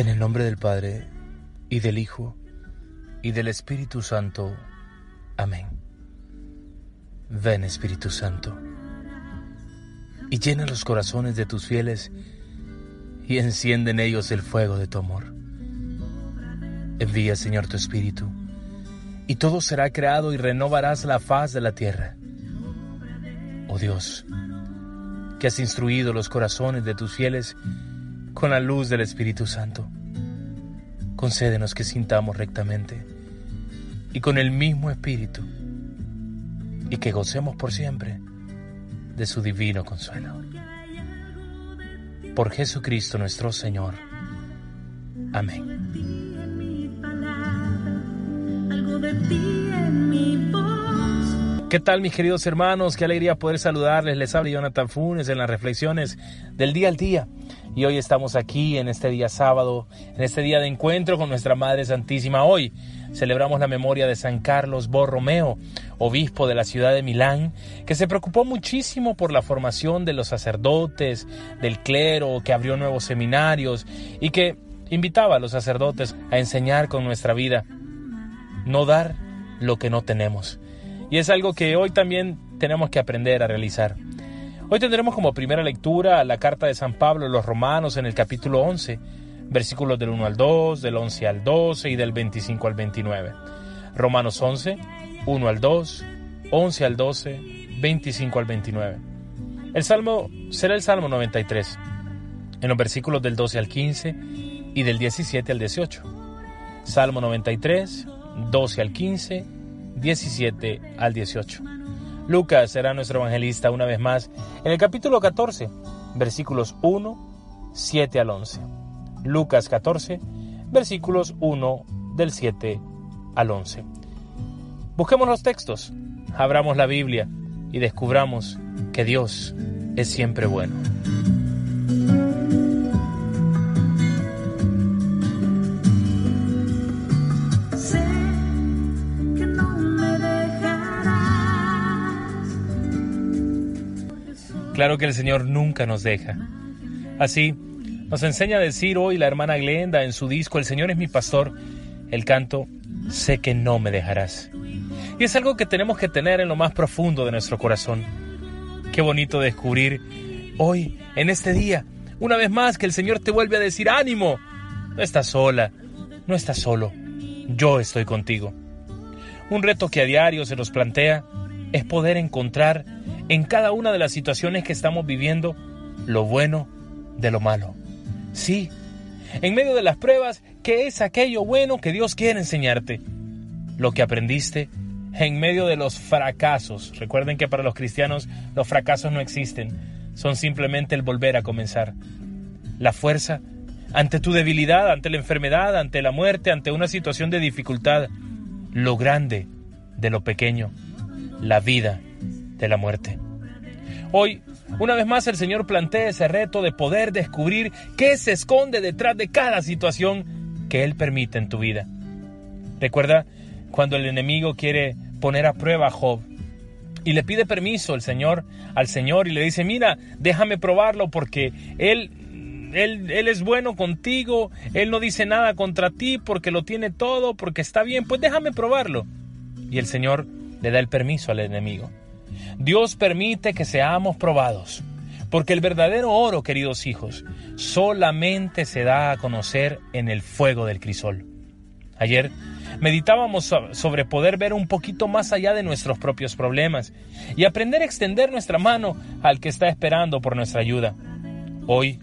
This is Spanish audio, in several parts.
En el nombre del Padre, y del Hijo, y del Espíritu Santo. Amén. Ven Espíritu Santo, y llena los corazones de tus fieles, y enciende en ellos el fuego de tu amor. Envía, Señor, tu Espíritu, y todo será creado y renovarás la faz de la tierra. Oh Dios, que has instruido los corazones de tus fieles, con la luz del Espíritu Santo. Concédenos que sintamos rectamente y con el mismo Espíritu y que gocemos por siempre de su divino consuelo. Por Jesucristo nuestro Señor. Amén. ¿Qué tal mis queridos hermanos? Qué alegría poder saludarles. Les habla Jonathan Funes en las reflexiones del día al día. Y hoy estamos aquí en este día sábado, en este día de encuentro con nuestra Madre Santísima. Hoy celebramos la memoria de San Carlos Borromeo, obispo de la ciudad de Milán, que se preocupó muchísimo por la formación de los sacerdotes, del clero, que abrió nuevos seminarios y que invitaba a los sacerdotes a enseñar con nuestra vida, no dar lo que no tenemos. Y es algo que hoy también tenemos que aprender a realizar. Hoy tendremos como primera lectura la carta de San Pablo a los Romanos en el capítulo 11, versículos del 1 al 2, del 11 al 12 y del 25 al 29. Romanos 11, 1 al 2, 11 al 12, 25 al 29. El salmo será el Salmo 93, en los versículos del 12 al 15 y del 17 al 18. Salmo 93, 12 al 15 17 al 18. Lucas será nuestro evangelista una vez más en el capítulo 14, versículos 1, 7 al 11. Lucas 14, versículos 1 del 7 al 11. Busquemos los textos, abramos la Biblia y descubramos que Dios es siempre bueno. Claro que el Señor nunca nos deja. Así, nos enseña a decir hoy la hermana Glenda en su disco El Señor es mi pastor, el canto Sé que no me dejarás. Y es algo que tenemos que tener en lo más profundo de nuestro corazón. Qué bonito descubrir hoy, en este día, una vez más que el Señor te vuelve a decir ánimo. No estás sola, no estás solo, yo estoy contigo. Un reto que a diario se nos plantea es poder encontrar en cada una de las situaciones que estamos viviendo lo bueno de lo malo. Sí, en medio de las pruebas, ¿qué es aquello bueno que Dios quiere enseñarte? Lo que aprendiste en medio de los fracasos. Recuerden que para los cristianos los fracasos no existen, son simplemente el volver a comenzar. La fuerza ante tu debilidad, ante la enfermedad, ante la muerte, ante una situación de dificultad. Lo grande de lo pequeño, la vida de la muerte. Hoy, una vez más, el Señor plantea ese reto de poder descubrir qué se esconde detrás de cada situación que Él permite en tu vida. Recuerda cuando el enemigo quiere poner a prueba a Job y le pide permiso el Señor al Señor y le dice, mira, déjame probarlo porque Él él, él, es bueno contigo, Él no dice nada contra ti porque lo tiene todo, porque está bien, pues déjame probarlo. Y el Señor le da el permiso al enemigo. Dios permite que seamos probados, porque el verdadero oro, queridos hijos, solamente se da a conocer en el fuego del crisol. Ayer meditábamos sobre poder ver un poquito más allá de nuestros propios problemas y aprender a extender nuestra mano al que está esperando por nuestra ayuda. Hoy,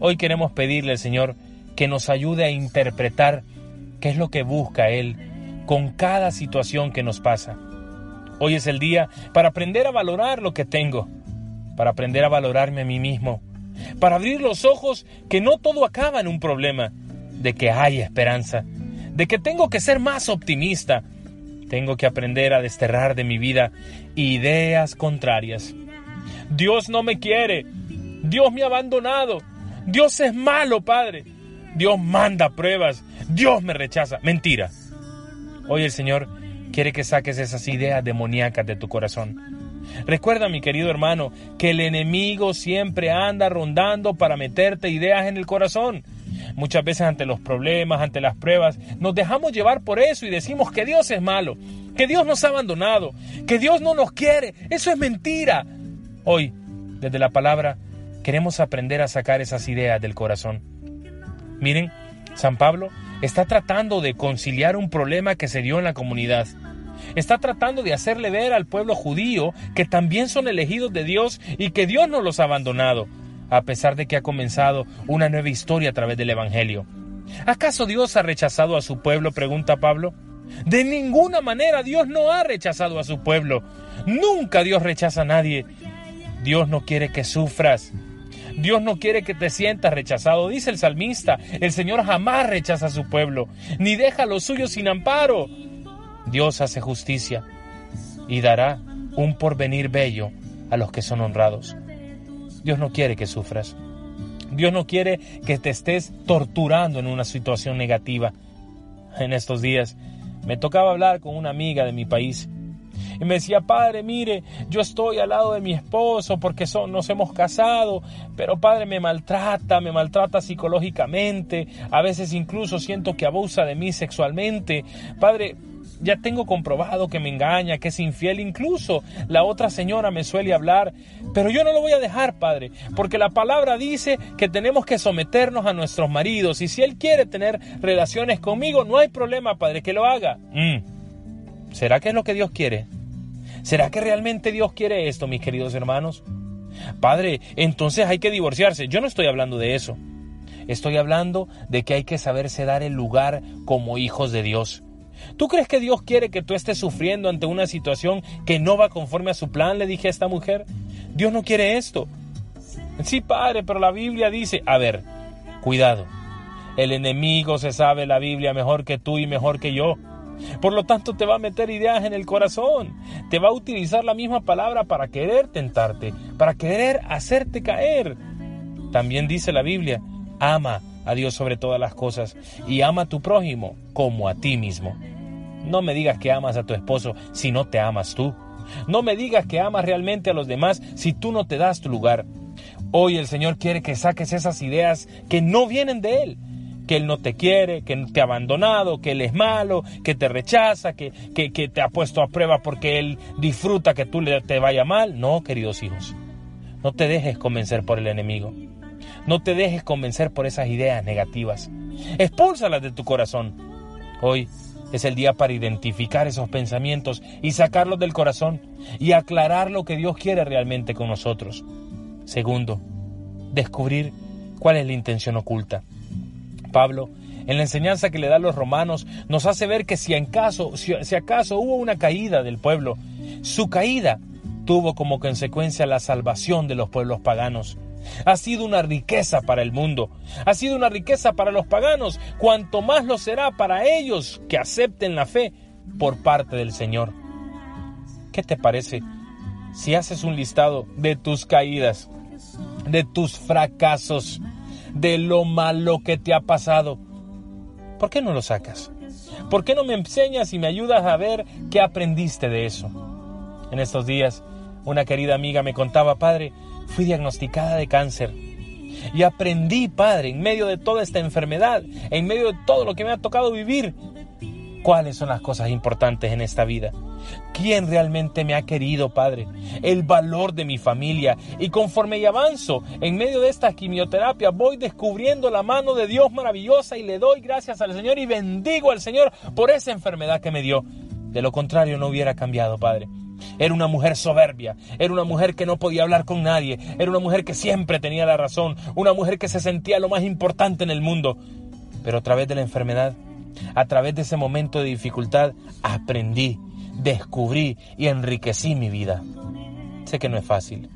hoy queremos pedirle al Señor que nos ayude a interpretar qué es lo que busca Él con cada situación que nos pasa Hoy es el día para aprender a valorar lo que tengo, para aprender a valorarme a mí mismo, para abrir los ojos que no todo acaba en un problema, de que hay esperanza, de que tengo que ser más optimista, tengo que aprender a desterrar de mi vida ideas contrarias. Dios no me quiere, Dios me ha abandonado, Dios es malo, Padre, Dios manda pruebas, Dios me rechaza. Mentira. Hoy el Señor quiere que saques esas ideas demoníacas de tu corazón. Recuerda, mi querido hermano, que el enemigo siempre anda rondando para meterte ideas en el corazón. muchas veces ante los problemas, ante las pruebas, nos dejamos llevar por eso y decimos que Dios es malo, que Dios nos ha abandonado, que Dios no nos quiere. Eso es mentira. Hoy, desde la palabra, queremos aprender a sacar esas ideas del corazón. Miren, San Pablo está tratando de conciliar un problema que se dio en la comunidad. Está tratando de hacerle ver al pueblo judío que también son elegidos de Dios y que Dios no los ha abandonado, a pesar de que ha comenzado una nueva historia a través del Evangelio. ¿Acaso Dios ha rechazado a su pueblo? pregunta Pablo. De ninguna manera Dios no ha rechazado a su pueblo. Nunca Dios rechaza a nadie. Dios no quiere que sufras. Dios no quiere que te sientas rechazado. Dice el salmista, el Señor jamás rechaza a su pueblo, ni deja a los suyos sin amparo. Dios hace justicia y dará un porvenir bello a los que son honrados. Dios no quiere que sufras. Dios no quiere que te estés torturando en una situación negativa. En estos días me tocaba hablar con una amiga de mi país y me decía, padre, mire, yo estoy al lado de mi esposo porque son, nos hemos casado, pero padre me maltrata, me maltrata psicológicamente, a veces incluso siento que abusa de mí sexualmente. Padre, ya tengo comprobado que me engaña, que es infiel, incluso la otra señora me suele hablar, pero yo no lo voy a dejar, Padre, porque la palabra dice que tenemos que someternos a nuestros maridos y si él quiere tener relaciones conmigo, no hay problema, Padre, que lo haga. Mm. ¿Será que es lo que Dios quiere? ¿Será que realmente Dios quiere esto, mis queridos hermanos? Padre, entonces hay que divorciarse. Yo no estoy hablando de eso. Estoy hablando de que hay que saberse dar el lugar como hijos de Dios. ¿Tú crees que Dios quiere que tú estés sufriendo ante una situación que no va conforme a su plan? Le dije a esta mujer. Dios no quiere esto. Sí, padre, pero la Biblia dice, a ver, cuidado. El enemigo se sabe la Biblia mejor que tú y mejor que yo. Por lo tanto, te va a meter ideas en el corazón. Te va a utilizar la misma palabra para querer tentarte, para querer hacerte caer. También dice la Biblia, ama a Dios sobre todas las cosas y ama a tu prójimo como a ti mismo. No me digas que amas a tu esposo si no te amas tú. No me digas que amas realmente a los demás si tú no te das tu lugar. Hoy el Señor quiere que saques esas ideas que no vienen de Él, que Él no te quiere, que te ha abandonado, que Él es malo, que te rechaza, que, que, te ha puesto a prueba porque Él disfruta que tú le, te vaya mal. No, queridos hijos, no te dejes convencer por el enemigo. No te dejes convencer por esas ideas negativas. Expúlsalas de tu corazón. Hoy es el día para identificar esos pensamientos y sacarlos del corazón y aclarar lo que Dios quiere realmente con nosotros. Segundo, descubrir cuál es la intención oculta. Pablo, en la enseñanza que le da a los romanos, nos hace ver que si, en caso, si, acaso hubo una caída del pueblo, su caída tuvo como consecuencia la salvación de los pueblos paganos. Ha sido una riqueza para el mundo, ha sido una riqueza para los paganos, cuanto más lo será para ellos que acepten la fe por parte del Señor. ¿Qué te parece si haces un listado de tus caídas, de tus fracasos, de lo malo que te ha pasado. ¿Por qué no lo sacas? ¿Por qué no me enseñas y me ayudas a ver qué aprendiste de eso? En estos días, una querida amiga me contaba, padre, fui diagnosticada de cáncer. Y aprendí, padre, en medio de toda esta enfermedad, en medio de todo lo que me ha tocado vivir, cuáles son las cosas importantes en esta vida. ¿Quién realmente me ha querido, Padre? El valor de mi familia. Y conforme avanzo en medio de esta quimioterapia, voy descubriendo la mano de Dios maravillosa y le doy gracias al Señor y bendigo al Señor por esa enfermedad que me dio. De lo contrario, no hubiera cambiado, Padre. Era una mujer soberbia, era una mujer que no podía hablar con nadie, era una mujer que siempre tenía la razón, una mujer que se sentía lo más importante en el mundo. Pero a través de la enfermedad, a través de ese momento de dificultad, aprendí descubrí y enriquecí mi vida. Sé que no es fácil.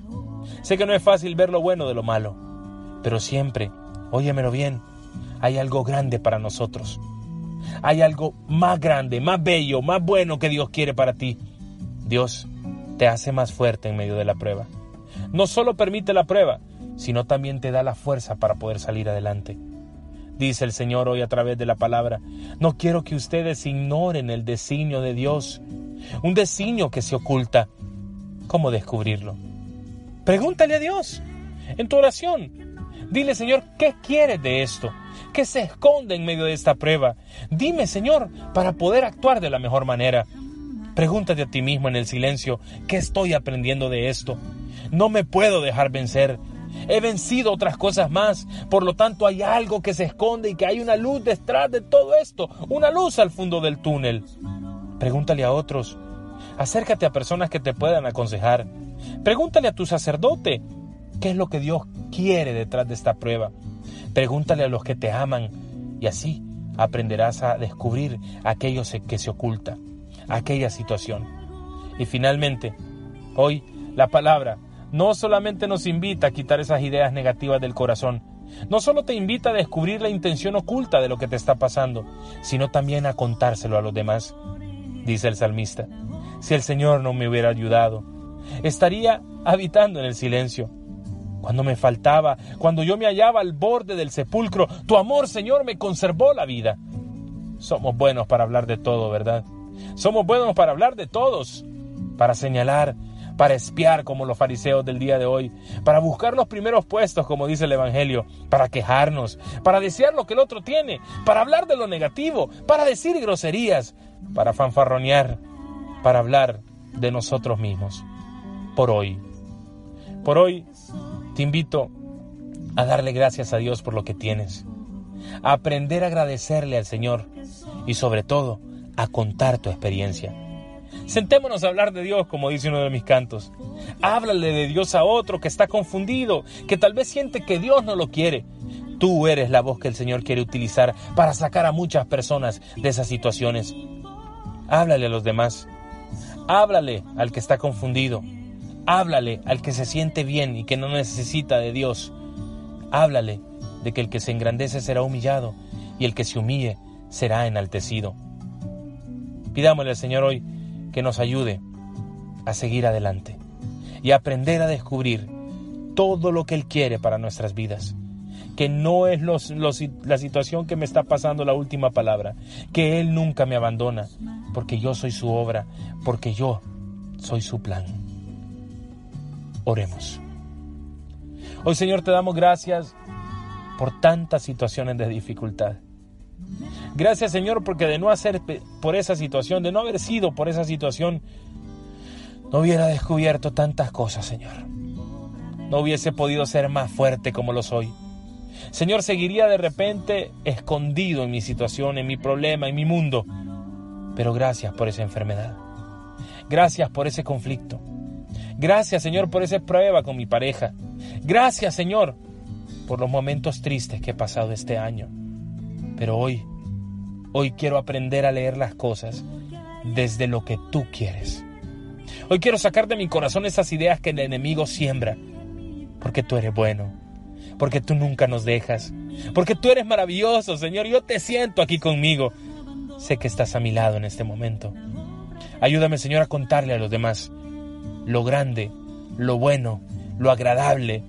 Sé que no es fácil ver lo bueno de lo malo. Pero siempre, óyemelo bien, hay algo grande para nosotros. Hay algo más grande, más bello, más bueno que Dios quiere para ti. Dios te hace más fuerte en medio de la prueba. No solo permite la prueba, sino también te da la fuerza para poder salir adelante. Dice el Señor hoy a través de la palabra, no quiero que ustedes ignoren el designio de Dios un designio que se oculta. ¿Cómo descubrirlo? Pregúntale a Dios en tu oración. Dile, Señor, ¿qué quieres de esto? ¿Qué se esconde en medio de esta prueba? Dime, Señor, para poder actuar de la mejor manera. Pregúntate a ti mismo en el silencio, ¿qué estoy aprendiendo de esto? No me puedo dejar vencer. He vencido otras cosas más, por lo tanto hay algo que se esconde y que hay una luz detrás de todo esto, una luz al fondo del túnel. Pregúntale a otros, acércate a personas que te puedan aconsejar. Pregúntale a tu sacerdote, ¿qué es lo que Dios quiere detrás de esta prueba? Pregúntale a los que te aman y así aprenderás a descubrir aquello que se oculta, aquella situación. Y finalmente, hoy la palabra no solamente nos invita a quitar esas ideas negativas del corazón, no solo te invita a descubrir la intención oculta de lo que te está pasando, sino también a contárselo a los demás. Dice el salmista, si el Señor no me hubiera ayudado, estaría habitando en el silencio, cuando me faltaba, cuando yo me hallaba al borde del sepulcro, tu amor, Señor, me conservó la vida. Somos buenos para hablar de todo, ¿verdad? Somos buenos para hablar de todos, para señalar, para espiar como los fariseos del día de hoy, para buscar los primeros puestos, como dice el Evangelio, para quejarnos, para desear lo que el otro tiene, para hablar de lo negativo, para decir groserías, para fanfarronear, para hablar de nosotros mismos. Por hoy. Por hoy te invito a darle gracias a Dios por lo que tienes, a aprender a agradecerle al Señor y sobre todo a contar tu experiencia. Sentémonos a hablar de Dios, como dice uno de mis cantos. Háblale de Dios a otro que está confundido, que tal vez siente que Dios no lo quiere. Tú eres la voz que el Señor quiere utilizar para sacar a muchas personas de esas situaciones. Háblale a los demás. Háblale al que está confundido. Háblale al que se siente bien y que no necesita de Dios. Háblale de que el que se engrandece será humillado y el que se humille será enaltecido. Pidámosle al Señor hoy que nos ayude a seguir adelante y aprender a descubrir todo lo que Él quiere para nuestras vidas. Que no es la situación que me está pasando la última palabra, que Él nunca me abandona, porque yo soy su obra, porque yo soy su plan. Oremos. Hoy Señor te damos gracias por tantas situaciones de dificultad. Gracias Señor porque de no hacer por esa situación, de no haber sido por esa situación, no hubiera descubierto tantas cosas Señor. No hubiese podido ser más fuerte como lo soy. Señor, seguiría de repente escondido en mi situación, en mi problema, en mi mundo. Pero gracias por esa enfermedad. Gracias por ese conflicto. Gracias, Señor, por esa prueba con mi pareja. Gracias, Señor, por los momentos tristes que he pasado este año. Pero hoy, hoy quiero aprender a leer las cosas desde lo que tú quieres. Hoy quiero sacar de mi corazón esas ideas que el enemigo siembra. Porque tú eres bueno. Porque tú nunca nos dejas. Porque tú eres maravilloso, Señor. Yo te siento aquí conmigo. Sé que estás a mi lado en este momento. Ayúdame, Señor, a contarle a los demás lo grande, lo bueno, lo agradable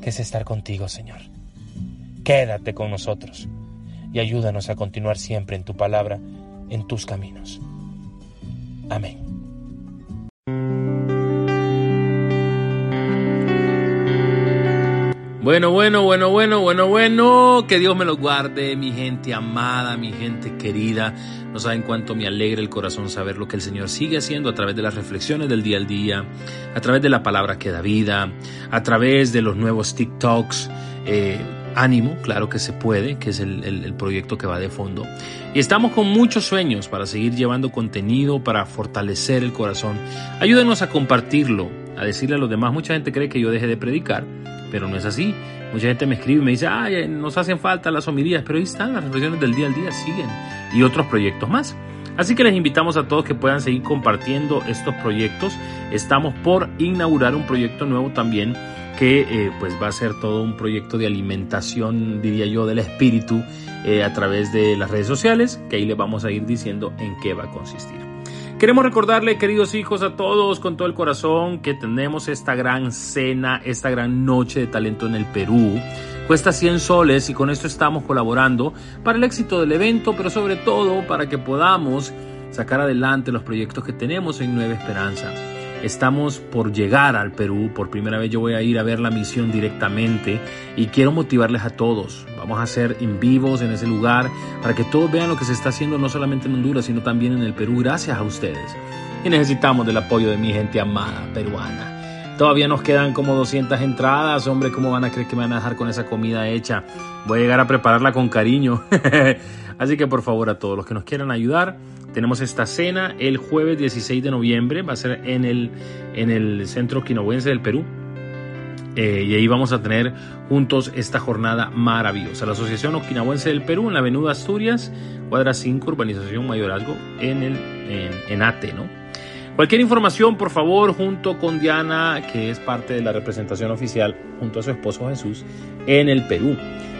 que es estar contigo, Señor. Quédate con nosotros y ayúdanos a continuar siempre en tu palabra, en tus caminos. Amén. Bueno, bueno, bueno, bueno, bueno, bueno. Que Dios me lo guarde, mi gente amada, mi gente querida. No saben cuánto me alegra el corazón saber lo que el Señor sigue haciendo a través de las reflexiones del día al día, a través de la palabra que da vida, a través de los nuevos TikToks. Eh, ánimo, claro que se puede, que es el, proyecto que va de fondo. Y estamos con muchos sueños para seguir llevando contenido, para fortalecer el corazón. Ayúdenos a compartirlo, a decirle a los demás. Mucha gente cree que yo deje de predicar pero no es así. Mucha gente me escribe y me dice, ay, nos hacen falta las homilías, pero ahí están, las reflexiones del día al día siguen y otros proyectos más. Así que les invitamos a todos que puedan seguir compartiendo estos proyectos. Estamos por inaugurar un proyecto nuevo también que eh, pues va a ser todo un proyecto de alimentación, diría yo, del espíritu eh, a través de las redes sociales, que ahí les vamos a ir diciendo en qué va a consistir. Queremos recordarle, queridos hijos, a todos con todo el corazón que tenemos esta gran cena, esta gran noche de talento en el Perú. Cuesta 100 soles y con esto estamos colaborando para el éxito del evento, pero sobre todo para que podamos sacar adelante los proyectos que tenemos en Nueva Esperanza. Estamos por llegar al Perú, por primera vez yo voy a ir a ver la misión directamente y quiero motivarles a todos. Vamos a hacer en vivos en ese lugar para que todos vean lo que se está haciendo no solamente en Honduras, sino también en el Perú, gracias a ustedes. Y necesitamos del apoyo de mi gente amada peruana. Todavía nos quedan como 200 entradas, hombre, ¿cómo van a creer que me van a dejar con esa comida hecha? Voy a llegar a prepararla con cariño. Así que por favor a todos los que nos quieran ayudar, tenemos esta cena el jueves 16 de noviembre, va a ser en el, en el Centro Quinobuense del Perú. Eh, y ahí vamos a tener juntos esta jornada maravillosa. La Asociación Okinawense del Perú en la Avenida Asturias, cuadra 5, Urbanización Mayorazgo, en, el, en, en ATE, ¿no? Cualquier información, por favor, junto con Diana, que es parte de la representación oficial, junto a su esposo Jesús, en el Perú.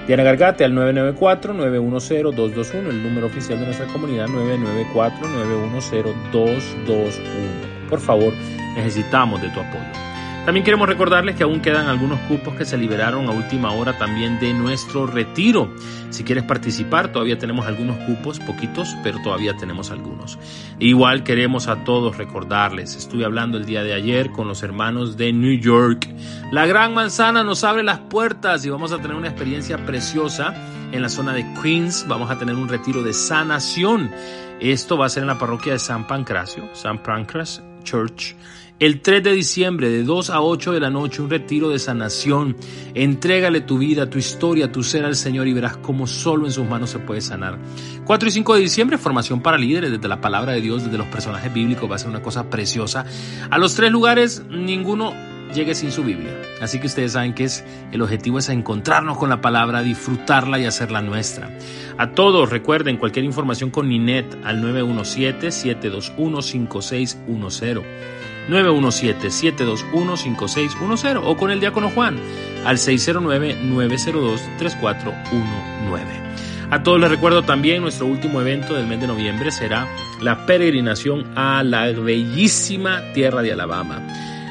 Diana Gargate al 994-910-221, el número oficial de nuestra comunidad 994-910-221. Por favor, necesitamos de tu apoyo. También queremos recordarles que aún quedan algunos cupos que se liberaron a última hora también de nuestro retiro. Si quieres participar, todavía tenemos algunos cupos, poquitos, pero todavía tenemos algunos. Igual queremos a todos recordarles, estuve hablando el día de ayer con los hermanos de New York. La Gran Manzana nos abre las puertas y vamos a tener una experiencia preciosa en la zona de Queens. Vamos a tener un retiro de sanación. Esto va a ser en la parroquia de San Pancracio, San Pancras Church. El 3 de diciembre, de 2 a 8 de la noche, un retiro de sanación. Entrégale tu vida, tu historia, tu ser al Señor y verás cómo solo en sus manos se puede sanar. 4 y 5 de diciembre, formación para líderes, desde la palabra de Dios, desde los personajes bíblicos, va a ser una cosa preciosa. A los tres lugares, ninguno llegue sin su Biblia. Así que ustedes saben que es el objetivo es encontrarnos con la palabra, disfrutarla y hacerla nuestra. A todos recuerden cualquier información con Ninet al 917 721 5610. 917-721-5610 o con el diácono Juan al 609-902-3419. A todos les recuerdo también nuestro último evento del mes de noviembre será la peregrinación a la bellísima tierra de Alabama.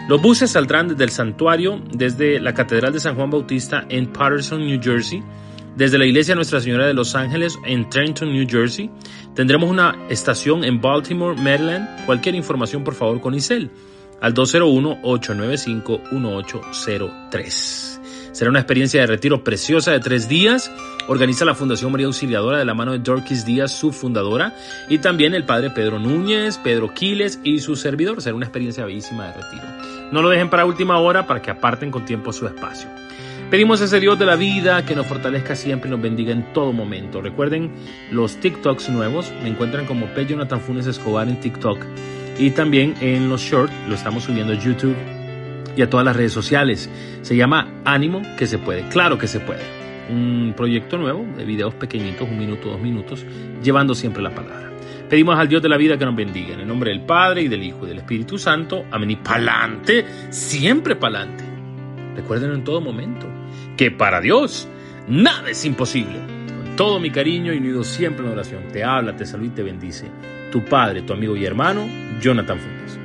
Los buses saldrán desde el santuario, desde la Catedral de San Juan Bautista en Patterson, New Jersey, desde la iglesia Nuestra Señora de los Ángeles en Trenton, New Jersey. Tendremos una estación en Baltimore, Maryland. Cualquier información, por favor, con Isel al 201-895-1803. Será una experiencia de retiro preciosa de tres días. Organiza la Fundación María Auxiliadora de la mano de Dorkis Díaz, su fundadora, y también el padre Pedro Núñez, Pedro Quiles y su servidor. Será una experiencia bellísima de retiro. No lo dejen para última hora para que aparten con tiempo su espacio. Pedimos a ese Dios de la vida que nos fortalezca siempre y nos bendiga en todo momento. Recuerden los TikToks nuevos. Me encuentran como P. Jonathan Funes Escobar en TikTok. Y también en los shorts lo estamos subiendo a YouTube y a todas las redes sociales. Se llama Ánimo que se puede. Claro que se puede. Un proyecto nuevo de videos pequeñitos, un minuto, dos minutos, llevando siempre la palabra. Pedimos al Dios de la vida que nos bendiga. En el nombre del Padre y del Hijo y del Espíritu Santo. Amén. Y pa'lante, siempre pa'lante. Recuerden en todo momento que para Dios nada es imposible. Con todo mi cariño y unido siempre en oración, te habla, te saluda y te bendice. Tu padre, tu amigo y hermano, Jonathan Funes.